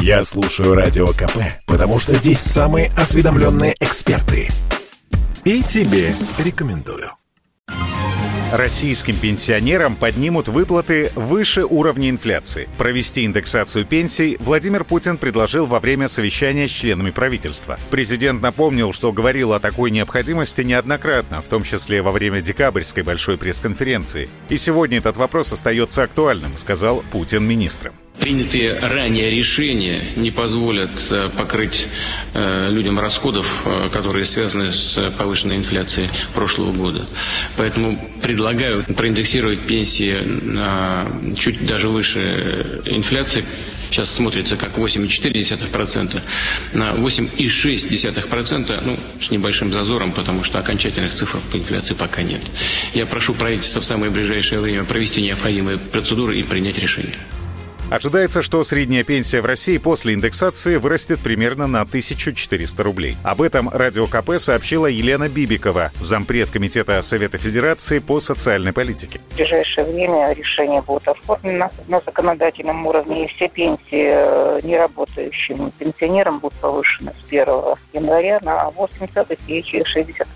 Я слушаю Радио КП, потому что здесь самые осведомленные эксперты. И тебе рекомендую. Российским пенсионерам поднимут выплаты выше уровня инфляции. Провести индексацию пенсий Владимир Путин предложил во время совещания с членами правительства. Президент напомнил, что говорил о такой необходимости неоднократно, в том числе во время декабрьской большой пресс-конференции. И сегодня этот вопрос остается актуальным, сказал Путин министрам. Принятые ранее решения не позволят э, покрыть э, людям расходов, э, которые связаны с повышенной инфляцией прошлого года. Поэтому предлагаю проиндексировать пенсии на чуть даже выше инфляции. Сейчас смотрится как 8,4%, на 8,6%, ну, с небольшим зазором, потому что окончательных цифр по инфляции пока нет. Я прошу правительство в самое ближайшее время провести необходимые процедуры и принять решение. Ожидается, что средняя пенсия в России после индексации вырастет примерно на 1400 рублей. Об этом Радио КП сообщила Елена Бибикова, зампред Комитета Совета Федерации по социальной политике. В ближайшее время решение будет оформлено на законодательном уровне, и все пенсии э, неработающим пенсионерам будут повышены с 1 января на 80,60%.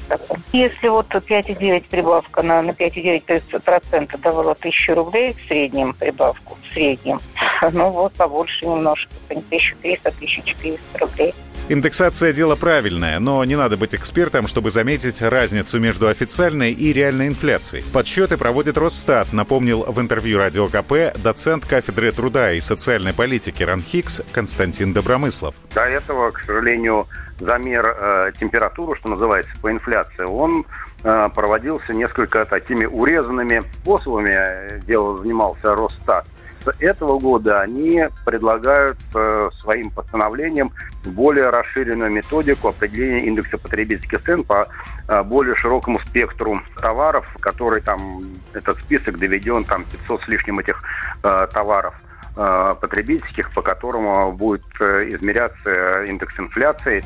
Если вот 5,9 прибавка на, на 5,9% давала 1000 рублей в среднем прибавку, в среднем, ну вот побольше немножко, 1300-1400 рублей. Индексация – дело правильное, но не надо быть экспертом, чтобы заметить разницу между официальной и реальной инфляцией. Подсчеты проводит Росстат, напомнил в интервью Радио КП доцент кафедры труда и социальной политики РАНХИКС Константин Добромыслов. До этого, к сожалению, замер э, температуры, что называется, по инфляции, он э, проводился несколько такими урезанными способами. Дело занимался Росстат с этого года они предлагают э, своим постановлением более расширенную методику определения индекса потребительских цен по э, более широкому спектру товаров, который там, этот список доведен, там 500 с лишним этих э, товаров потребительских, по которому будет измеряться индекс инфляции.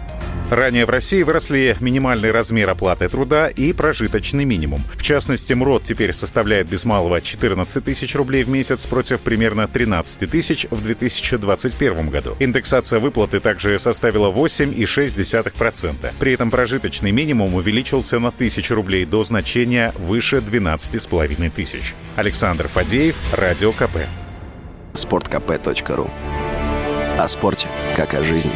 Ранее в России выросли минимальный размер оплаты труда и прожиточный минимум. В частности, МРОД теперь составляет без малого 14 тысяч рублей в месяц против примерно 13 тысяч в 2021 году. Индексация выплаты также составила 8,6%. При этом прожиточный минимум увеличился на 1000 рублей до значения выше 12,5 тысяч. Александр Фадеев, Радио КП. Спорткп.ру О спорте, как о жизни.